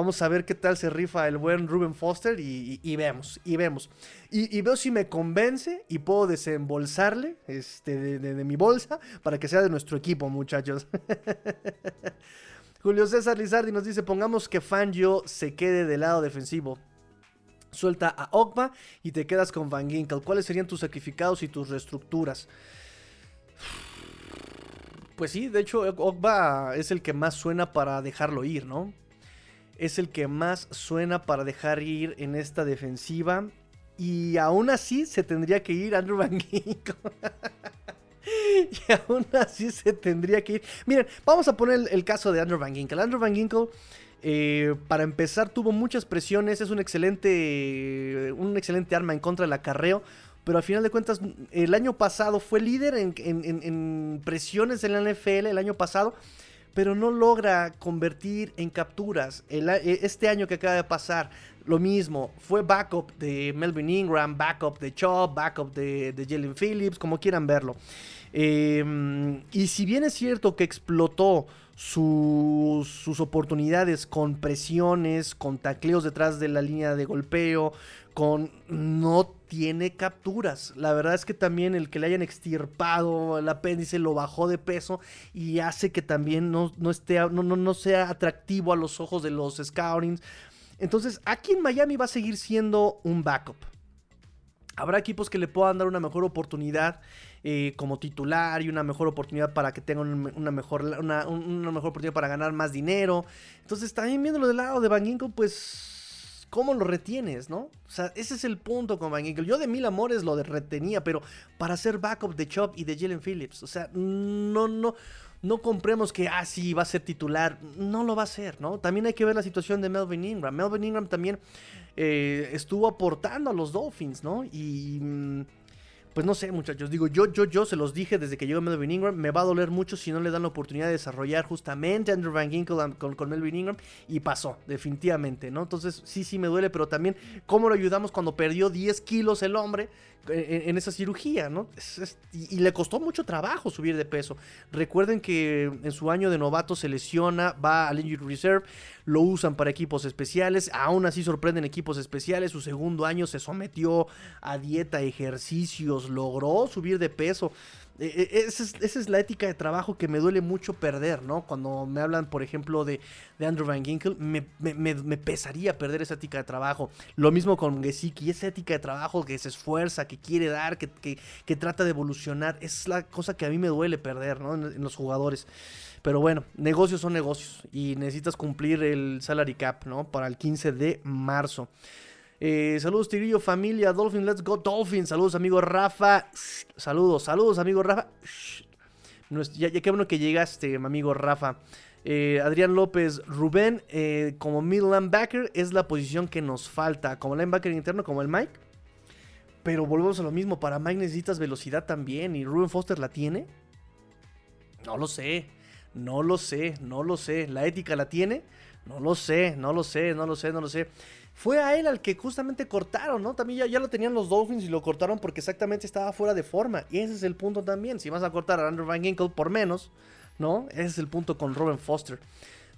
Vamos a ver qué tal se rifa el buen Ruben Foster y, vemos, y vemos. Y, veo si me convence y puedo desembolsarle este, de, mi bolsa para que sea de nuestro equipo, muchachos. Julio César Lizardi nos dice, pongamos que Fangio se quede del lado defensivo. Suelta a Ogba y te quedas con Van Ginkel. ¿Cuáles serían tus sacrificados y tus reestructuras? Pues sí, de hecho Ogba es el que más suena para dejarlo ir, ¿no? Es el que más suena para dejar ir en esta defensiva. Y aún así se tendría que ir Andrew Van Ginkle. y aún así se tendría que ir. Miren, vamos a poner el, caso de Andrew Van Ginkle. Andrew Van Ginkle, eh, para empezar, tuvo muchas presiones. Es un excelente, un excelente arma en contra del acarreo. Pero al final de cuentas, el año pasado fue líder en, en presiones en la NFL. El año pasado pero no logra convertir en capturas. E, este año que acaba de pasar, lo mismo. Fue backup de Melvin Ingram, backup de Chubb, backup de, de Jalen Phillips, como quieran verlo. Em, y si bien es cierto que explotó sus oportunidades con presiones, con tacleos detrás de la línea de golpeo, con no tiene capturas. La verdad es que también el que le hayan extirpado el apéndice lo bajó de peso y hace que también no, esté, no, no, sea atractivo a los ojos de los scoutings. Entonces, aquí en Miami va a seguir siendo un backup. Habrá equipos que le puedan dar una mejor oportunidad eh, como titular y una mejor oportunidad para que tengan una mejor, una, mejor oportunidad para ganar más dinero. Entonces, también viéndolo del lado de Van Ginkle, pues, ¿cómo lo retienes, no? O sea, ese es el punto con Van Ginkle. Yo de mil amores lo retenía, pero para ser backup de Chop y de Jalen Phillips. O sea, no, no no compremos que, ah, sí, va a ser titular. No lo va a ser, ¿no? También hay que ver la situación de Melvin Ingram. Melvin Ingram también eh, estuvo aportando a los Dolphins, ¿no? Y mm, pues no sé, muchachos. Digo, yo, yo, yo se los dije desde que llegó Melvin Ingram. Me va a doler mucho si no le dan la oportunidad de desarrollar justamente Andrew Van Ginkle con, con, Melvin Ingram. Y pasó, definitivamente, ¿no? Entonces, sí, sí me duele, pero también, ¿cómo lo ayudamos cuando perdió 10 kilos el hombre? En, esa cirugía, ¿no? y, le costó mucho trabajo subir de peso. Recuerden que en su año de novato se lesiona, va al Injury Reserve, lo usan para equipos especiales, aún así sorprenden equipos especiales. Su segundo año se sometió a dieta, ejercicios, logró subir de peso. E, e, esa es, la ética de trabajo que me duele mucho perder, ¿no? Cuando me hablan, por ejemplo, de, Andrew Van Ginkle, me, pesaría perder esa ética de trabajo. Lo mismo con Gesicki, esa ética de trabajo que se esfuerza, que quiere dar, que, que, trata de evolucionar. Es la cosa que a mí me duele perder, ¿no? En, los jugadores. Pero bueno, negocios son negocios y necesitas cumplir el salary cap, ¿no? Para el 15 de marzo. Eh, saludos, Tigrillo, familia, Dolphins, let's go, Dolphins. Saludos, amigo Rafa. Saludos, saludos, amigo Rafa. Ya, qué bueno que llegaste, amigo Rafa. Eh, Adrián López, Rubén, eh, como middle linebacker es la posición que nos falta. Como linebacker interno, como el Mike. Pero volvemos a lo mismo. Para Mike necesitas velocidad también. ¿Y Ruben Foster la tiene? No lo sé. No lo sé. No lo sé. ¿La ética la tiene? No lo sé. No lo sé. No lo sé. No lo sé fue a él al que justamente cortaron, ¿no? También ya, lo tenían los Dolphins y lo cortaron porque exactamente estaba fuera de forma. Y ese es el punto también. Si vas a cortar a Andrew Van Ginkle por menos, ¿no? Ese es el punto con Robin Foster.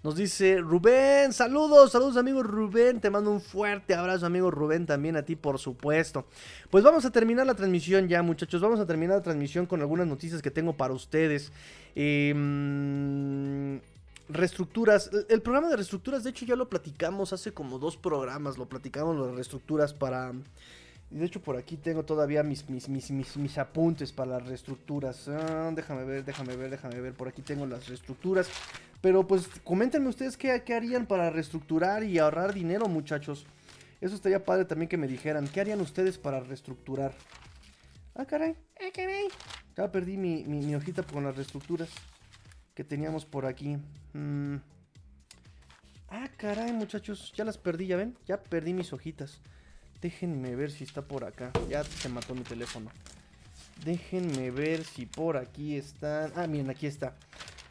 Nos dice Rubén, saludos, saludos amigo Rubén, te mando un fuerte abrazo amigo Rubén, también a ti por supuesto. Pues vamos a terminar la transmisión ya muchachos, vamos a terminar la transmisión con algunas noticias que tengo para ustedes. Eh, reestructuras. El programa de reestructuras, de hecho, ya lo platicamos hace como dos programas. Lo platicamos las reestructuras para. De hecho, por aquí tengo todavía mis, mis, mis, mis, apuntes para las reestructuras. Ah, déjame ver, déjame ver, déjame ver. Por aquí tengo las reestructuras. Pero pues coméntenme ustedes qué, qué harían para reestructurar y ahorrar dinero, muchachos. Eso estaría padre también que me dijeran. ¿Qué harían ustedes para reestructurar? Ah, caray. Ah, caray. Ya perdí mi, mi hojita con las reestructuras que teníamos por aquí. Mm. Ah, caray, muchachos. Ya las perdí, ¿ya ven? Ya perdí mis hojitas. Déjenme ver si está por acá. Ya se mató mi teléfono. Déjenme ver si por aquí están. Ah, miren, aquí está.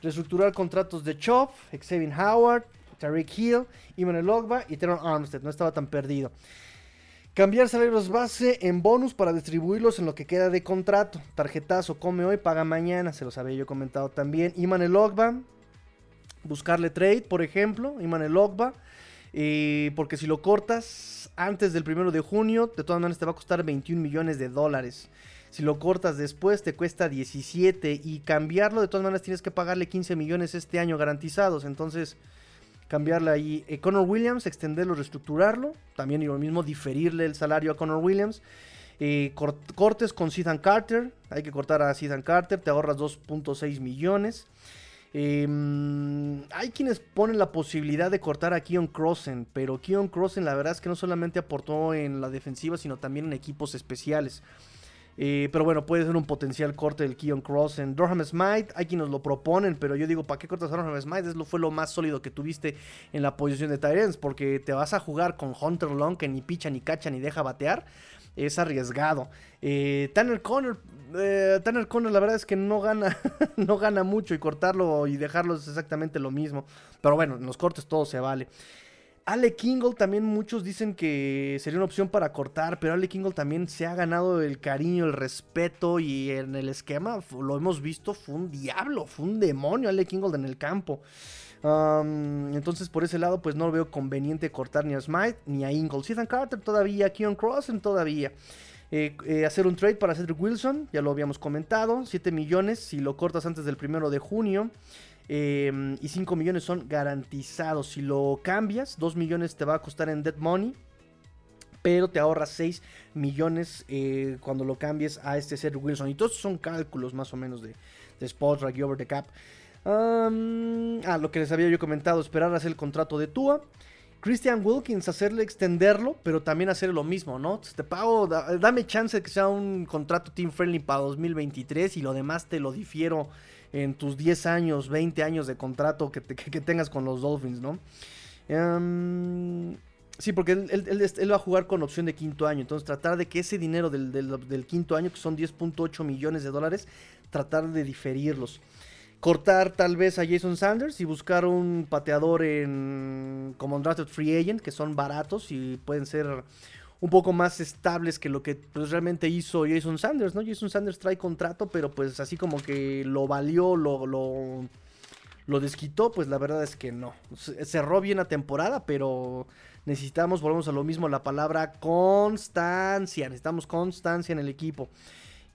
Reestructurar contratos de Chop, Xavier Howard, Tariq Hill, Iman Ogba y Teron Armstead. No estaba tan perdido. Cambiar salarios base en bonus para distribuirlos en lo que queda de contrato. Tarjetazo, come hoy, paga mañana. Se los había yo comentado también. Iman el Ogba. Buscarle trade, por ejemplo. Iman el Ogba. porque si lo cortas antes del primero de junio, de todas maneras te va a costar 21 millones de dólares. Si lo cortas después, te cuesta 17. Y cambiarlo, de todas maneras, tienes que pagarle 15 millones este año garantizados. Entonces cambiarle ahí. Eh, Connor Williams, extenderlo, reestructurarlo. También y lo mismo, diferirle el salario a Connor Williams. Eh, cortes con Ethan Carter. Hay que cortar a Ethan Carter. Te ahorras 2.6 millones. Em, hay quienes ponen la posibilidad de cortar a Keon Crossen. Pero Keon Crossen la verdad es que no solamente aportó en la defensiva, sino también en equipos especiales. Eh, pero bueno, puede ser un potencial corte del Keon Cross en Durham Smite. Hay quienes lo proponen, pero yo digo, ¿para qué cortas a Durham Smite? Eso fue lo más sólido que tuviste en la posición de Tyrants, porque te vas a jugar con Hunter Long, que ni picha, ni cacha, ni deja batear. Es arriesgado. Eh, Tanner Conner, eh, Tanner Conner, la verdad es que no gana, no gana mucho y cortarlo y dejarlo es exactamente lo mismo. Pero bueno, en los cortes todo se vale. Ale Kingle también muchos dicen que sería una opción para cortar, pero Ale Kingle también se ha ganado el cariño, el respeto y en el esquema, lo hemos visto, fue un diablo, fue un demonio Ale Kingle en el campo. entonces por ese lado pues no veo conveniente cortar ni a Smite ni a Ingle. Ethan Carter todavía, Keon Crossen todavía. Eh, eh, hacer un trade para Cedric Wilson, ya lo habíamos comentado, 7 millones si lo cortas antes del primero de junio. Em, y 5 millones son garantizados. Si lo cambias, 2 millones te va a costar en dead money. Pero te ahorras 6 millones eh, cuando lo cambies a este Cedric Wilson. Y todos son cálculos más o menos de, de spot, y over the cap. ah, lo que les había yo comentado, esperar hacer el contrato de Tua. Christian Wilkins, hacerle extenderlo, pero también hacer lo mismo, ¿no? Te pago, dame chance de que sea un contrato team friendly para 2023 y lo demás te lo difiero en tus 10 años, 20 años de contrato que, tengas con los Dolphins, ¿no? Em, sí, porque él, va a jugar con opción de quinto año, entonces tratar de que ese dinero del, quinto año, que son 10.8 millones de dólares, tratar de diferirlos cortar tal vez a Jason Sanders y buscar un pateador en como un drafted free agent que son baratos y pueden ser un poco más estables que lo que pues, realmente hizo Jason Sanders, ¿no? Jason Sanders trae contrato, pero pues así como que lo valió, lo, lo, lo desquitó, pues la verdad es que no. Cerró bien la temporada, pero necesitamos, volvemos a lo mismo, la palabra constancia. Necesitamos constancia en el equipo.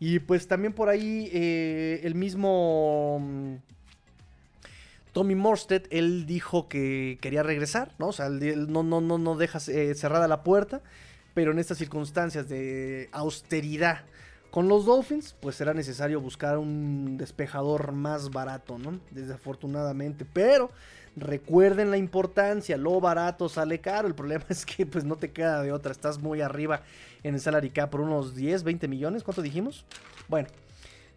Y pues también por ahí eh, el mismo mm, Tommy Morsted, él dijo que quería regresar, ¿no? O sea, él no, no, no, no deja eh, cerrada la puerta, pero en estas circunstancias de austeridad con los Dolphins, pues será necesario buscar un despejador más barato, ¿no? Desafortunadamente, pero recuerden la importancia, lo barato sale caro, el problema es que pues no te queda de otra, estás muy arriba en el salary cap por unos 10, 20 millones. ¿Cuánto dijimos? Bueno.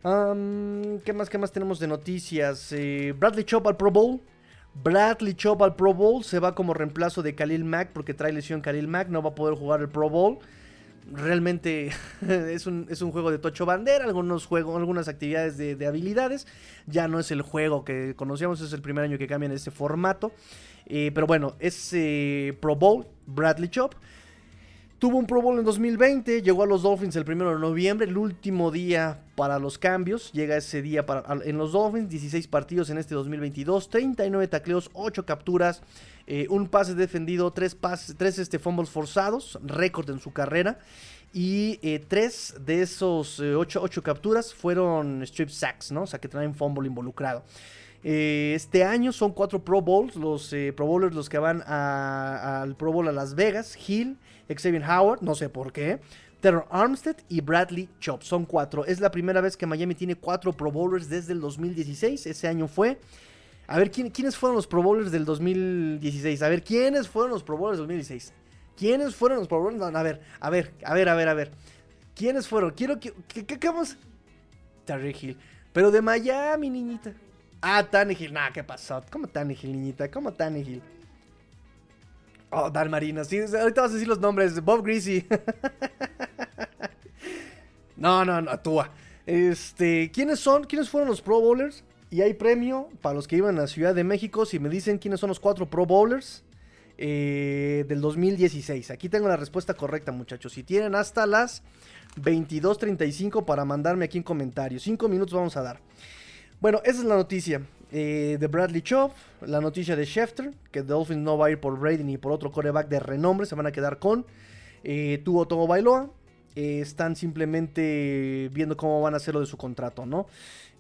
¿Qué más? ¿Qué más tenemos de noticias? Eh, Bradley Chop al Pro Bowl. Bradley Chop al Pro Bowl se va como reemplazo de Khalil Mack porque trae lesión Khalil Mack, no va a poder jugar el Pro Bowl. Realmente es un, juego de tocho bandera, algunos algunas actividades de, de, habilidades. Ya no es el juego que conocíamos, es el primer año que cambian este formato. Eh, pero bueno, es eh, Pro Bowl, Bradley Chop. Tuvo un Pro Bowl en 2020, llegó a los Dolphins el 1 de noviembre, el último día para los cambios. Llega ese día en los Dolphins, 16 partidos en este 2022, 39 tacleos, 8 capturas, eh, un pase defendido, 3, pases, 3 este, fumbles forzados, récord en su carrera. Y 3 eh, de esos 8, eh, capturas fueron strip sacks, ¿no? O sea que traen fumble involucrado. este año son 4 Pro Bowls, los Pro Bowlers los que van al Pro Bowl a Las Vegas, Hill. Xavier Howard, no sé por qué. Terror Armstead y Bradley Chop. Son cuatro. Es la primera vez que Miami tiene cuatro Pro Bowlers desde el 2016. Ese año fue. A ver, ¿quiénes fueron los Pro Bowlers del 2016? A ver, ¿quiénes fueron los Pro Bowlers del 2016? ¿Quiénes fueron los Pro Bowlers? a ver, a ver, a ver, a ver, a ver. ¿Quiénes fueron? Quiero que. ¿Qué, vamos? Terry Hill. Pero de Miami, niñita. Ah, Tannehill. Nah, ¿qué pasó? ¿Cómo Tannehill, niñita? ¿Cómo Tannehill? Oh, Dan Marino. Sí, ahorita vas a decir los nombres. Bob Greasy. no, no, no, Tua. Este, ¿quiénes son? ¿Quiénes fueron los Pro Bowlers? Y hay premio para los que iban a Ciudad de México. Si me dicen quiénes son los cuatro Pro Bowlers eh, del 2016. Aquí tengo la respuesta correcta, muchachos. Si tienen hasta las 22.35 para mandarme aquí en comentarios. Cinco minutos vamos a dar. Bueno, esa es la noticia. Eh, de Bradley Chop, la noticia de Schefter, que Dolphins no va a ir por Brady ni por otro coreback de renombre, se van a quedar con eh, Tuvo Tomo Bailoa. Eh, están simplemente viendo cómo van a hacer lo de su contrato, ¿no?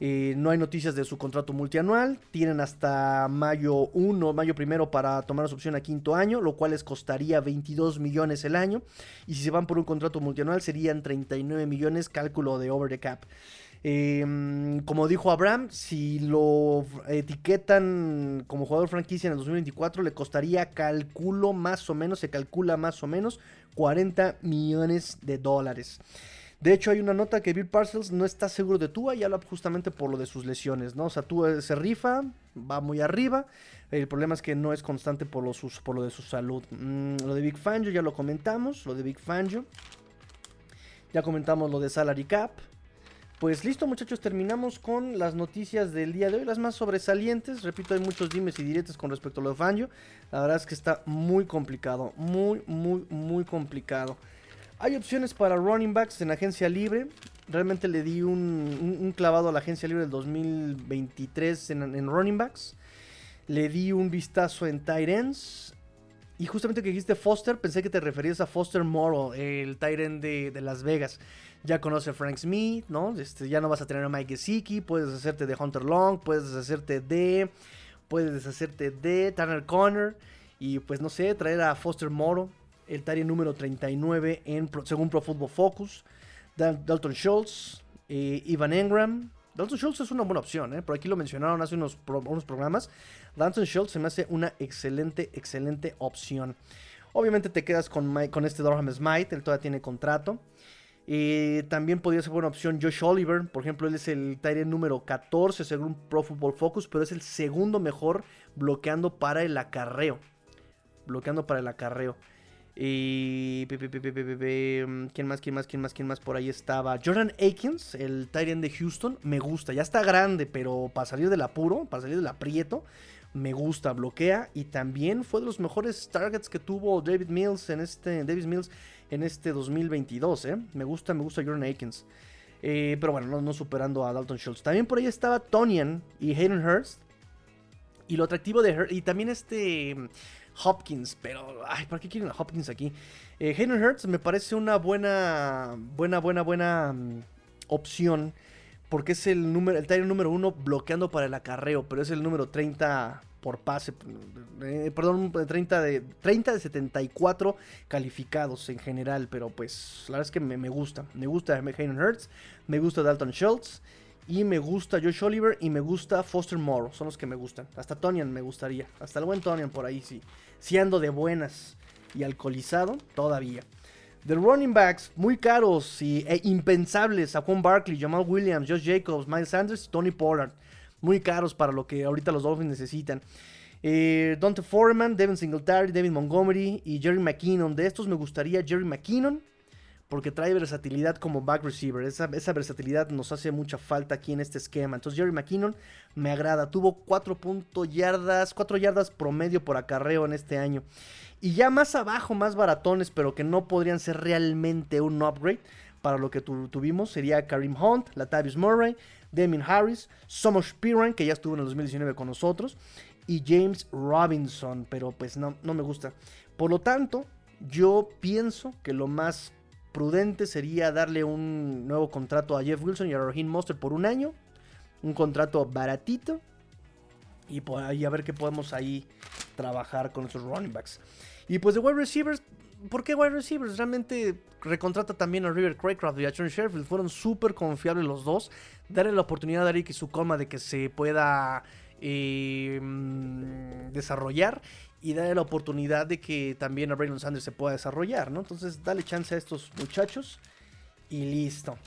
Eh, no hay noticias de su contrato multianual. Tienen hasta mayo 1, mayo primero para tomar su opción a quinto año, lo cual les costaría 22 millones el año. Y si se van por un contrato multianual serían 39 millones, cálculo de over the cap. Em, como dijo Abraham, si lo etiquetan como jugador franquicia en el 2024, le costaría, calculo más o menos, se calcula más o menos 40 millones de dólares. De hecho, hay una nota que Bill Parcells no está seguro de Tua y habla justamente por lo de sus lesiones, ¿no? O sea, Tua se rifa, va muy arriba. El problema es que no es constante por lo, por lo de su salud. Mm, lo de Big Fangio ya lo comentamos, lo de Big Fangio. Ya comentamos lo de Salary Cap. Pues listo muchachos, terminamos con las noticias del día de hoy, las más sobresalientes. Repito, hay muchos dimes y diretes con respecto a lo de Fangio. La verdad es que está muy complicado, muy, muy, muy complicado. Hay opciones para running backs en agencia libre. Realmente le di un, clavado a la agencia libre del 2023 en, en running backs. Le di un vistazo en tight ends. Y justamente que dijiste Foster, pensé que te referías a Foster Morrow, el end de, de Las Vegas ya conoce a Frank Smith, ¿no? Este, ya no vas a tener a Mike Gesicki, puedes deshacerte de Hunter Long, puedes deshacerte de, puedes deshacerte de Tanner Connor y pues no sé, traer a Foster Moro, el Tari número 39 en, según Pro Football Focus, Dalton Schultz, eh, Ivan Engram. Dalton Schultz es una buena opción, ¿eh? por aquí lo mencionaron hace unos, unos programas. Dalton Schultz se me hace una excelente, excelente opción. Obviamente te quedas con, con este Dorham Smite, él todavía tiene contrato. Eh, también podría ser buena opción Josh Oliver. Por ejemplo, él es el Tyrant número 14 según Pro Football Focus, pero es el segundo mejor bloqueando para el acarreo. Bloqueando para el acarreo. Y. ¿Quién más? ¿Quién más? ¿Quién más? ¿Quién más? Por ahí estaba. Jordan Akins, el Tyrant de Houston. Me gusta. Ya está grande, pero para salir del apuro, para salir del aprieto, me gusta. Bloquea. Y también fue de los mejores targets que tuvo David Mills en este. David Mills en este 2022. ¿eh? Me gusta, me gusta Jordan Akins. Eh, pero bueno, no, superando a Dalton Schultz. También por ahí estaba Tonian y Hayden Hurst. Y lo atractivo de Hurst. Y también este mm, Hopkins. Pero, ay, ¿por qué quieren a Hopkins aquí? Eh, Hayden Hurst me parece una buena, buena, buena, buena mm, opción. Porque es el número, el número uno bloqueando para el acarreo. Pero es el número 30 por pase, eh, perdón, 30 de, 30 de 74 calificados en general, pero pues la verdad es que me, gusta, me gusta Hayden Hurts, me gusta Dalton Schultz y me gusta Josh Oliver y me gusta Foster Morrow, son los que me gustan, hasta Tonian me gustaría, hasta el buen Tonian por ahí, sí, si ando de buenas y alcoholizado, todavía. The running backs muy caros y, e impensables, Juan Barkley, Jamal Williams, Josh Jacobs, Miles Sanders, Tony Pollard muy caros para lo que ahorita los Dolphins necesitan. Eh, Dante Foreman, Devin Singletary, David Montgomery y Jerry McKinnon. De estos me gustaría Jerry McKinnon porque trae versatilidad como back receiver. Esa, versatilidad nos hace mucha falta aquí en este esquema. Entonces Jerry McKinnon me agrada. Tuvo 4 yardas, 4 yardas promedio por acarreo en este año. Y ya más abajo, más baratones, pero que no podrían ser realmente un upgrade para lo que tuvimos, sería Karim Hunt, Latavius Murray, Damien Harris, Somos Piran, que ya estuvo en el 2019 con nosotros, y James Robinson, pero pues no, no me gusta. Por lo tanto, yo pienso que lo más prudente sería darle un nuevo contrato a Jeff Wilson y a Raheem Monster por un año. Un contrato baratito. Y, por ahí a ver qué podemos ahí trabajar con esos running backs. Y pues de wide receivers, ¿por qué wide receivers? Realmente recontrata también a River Craycraft y a Trent Sheffield. Fueron súper confiables los dos. Darle la oportunidad a Eric y su coma de que se pueda eh, mm, desarrollar. Y darle la oportunidad de que también a Braylon Sanders se pueda desarrollar, ¿no? Entonces, dale chance a estos muchachos. Y listo.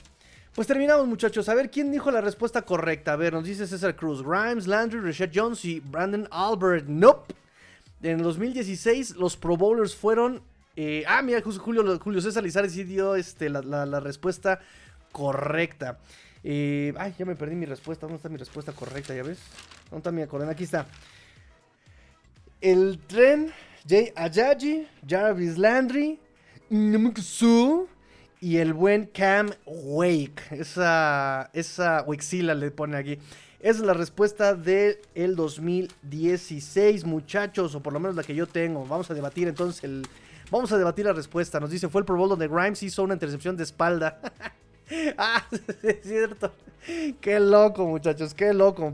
Pues terminamos, muchachos. A ver quién dijo la respuesta correcta. A ver, nos dice César Cruz: Grimes, Landry, Rashad Jones y Brandon Albert. Nope. En el 2016, los Pro Bowlers fueron eh, ah, mira, Julio, Julio César Lizares sí dio este, la, respuesta correcta. Eh, ay, ya me perdí mi respuesta. ¿Dónde está mi respuesta correcta? ¿Ya ves? ¿Dónde está mi acordón? Aquí está. El tren, Jay Ayaji, Jarvis Landry, Su y el buen Cam Wake. Esa, esa le pone aquí. Esa es la respuesta del el 2016, muchachos, o por lo menos la que yo tengo. Vamos a debatir entonces el, Vamos a debatir la respuesta. Nos dice, fue el Pro Bowl donde Grimes hizo una intercepción de espalda. ah, es cierto. Qué loco, muchachos, qué loco.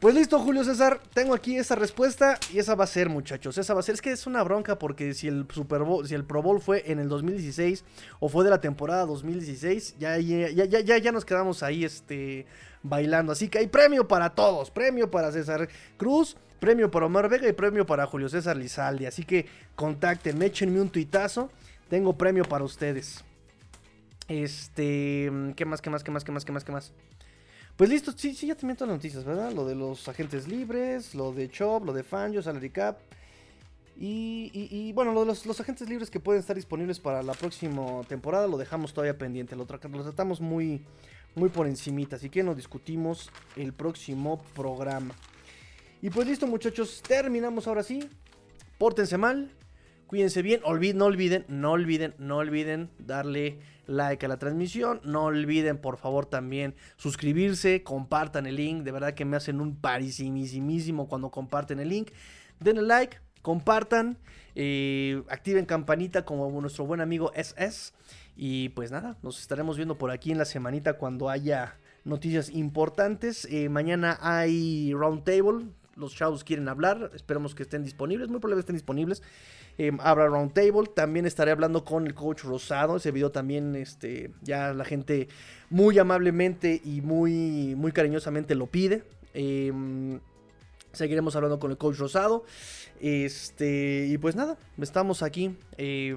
Pues listo, Julio César, tengo aquí esa respuesta y esa va a ser, muchachos. Esa va a ser. Es que es una bronca porque si el Super Bowl, si el Pro Bowl fue en el 2016 o fue de la temporada 2016, ya, ya, ya, ya, ya nos quedamos ahí este, bailando. Así que hay premio para todos. Premio para César Cruz, premio para Omar Vega y premio para Julio César Lizalde. Así que contacten, échenme un tuitazo. Tengo premio para ustedes. Este, ¿qué más, qué más, qué más, qué más, qué más, qué más? Pues listo, sí, sí, ya te meto las noticias, ¿verdad? Lo de los agentes libres, lo de Chop, lo de Fangio, Salary Cap. Y, bueno, lo de los, agentes libres que pueden estar disponibles para la próxima temporada lo dejamos todavía pendiente. Lo, tratamos muy, muy por encimita. Así que nos discutimos el próximo programa. Y pues listo muchachos, terminamos ahora sí. Pórtense mal, cuídense bien, no olviden, no olviden, no olviden darle like a la transmisión, no olviden por favor también suscribirse, compartan el link, de verdad que me hacen un parisimísimo cuando comparten el link. Denle like, compartan, eh, activen campanita como nuestro buen amigo SS. Y pues nada, nos estaremos viendo por aquí en la semanita cuando haya noticias importantes. Eh, mañana hay Roundtable. Los chavos quieren hablar. Esperemos que estén disponibles. Muy probablemente estén disponibles. Eh, habrá Roundtable. También estaré hablando con el coach Rosado. Ese video también, este, ya la gente muy amablemente y muy, muy cariñosamente lo pide. Em, seguiremos hablando con el coach Rosado. Este, y pues nada, estamos aquí. Eh,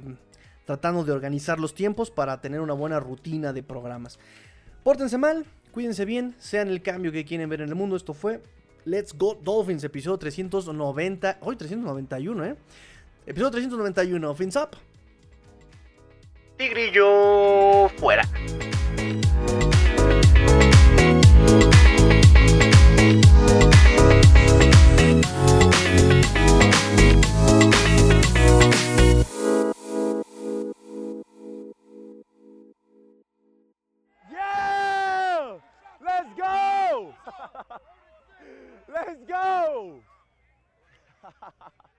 tratando de organizar los tiempos para tener una buena rutina de programas. Pórtense mal, cuídense bien, sean el cambio que quieren ver en el mundo. Esto fue Let's Go Dolphins, episodio 390. Hoy 391, ¿eh? Episodio 391, Fins Up. Tigrillo fuera. Let's go!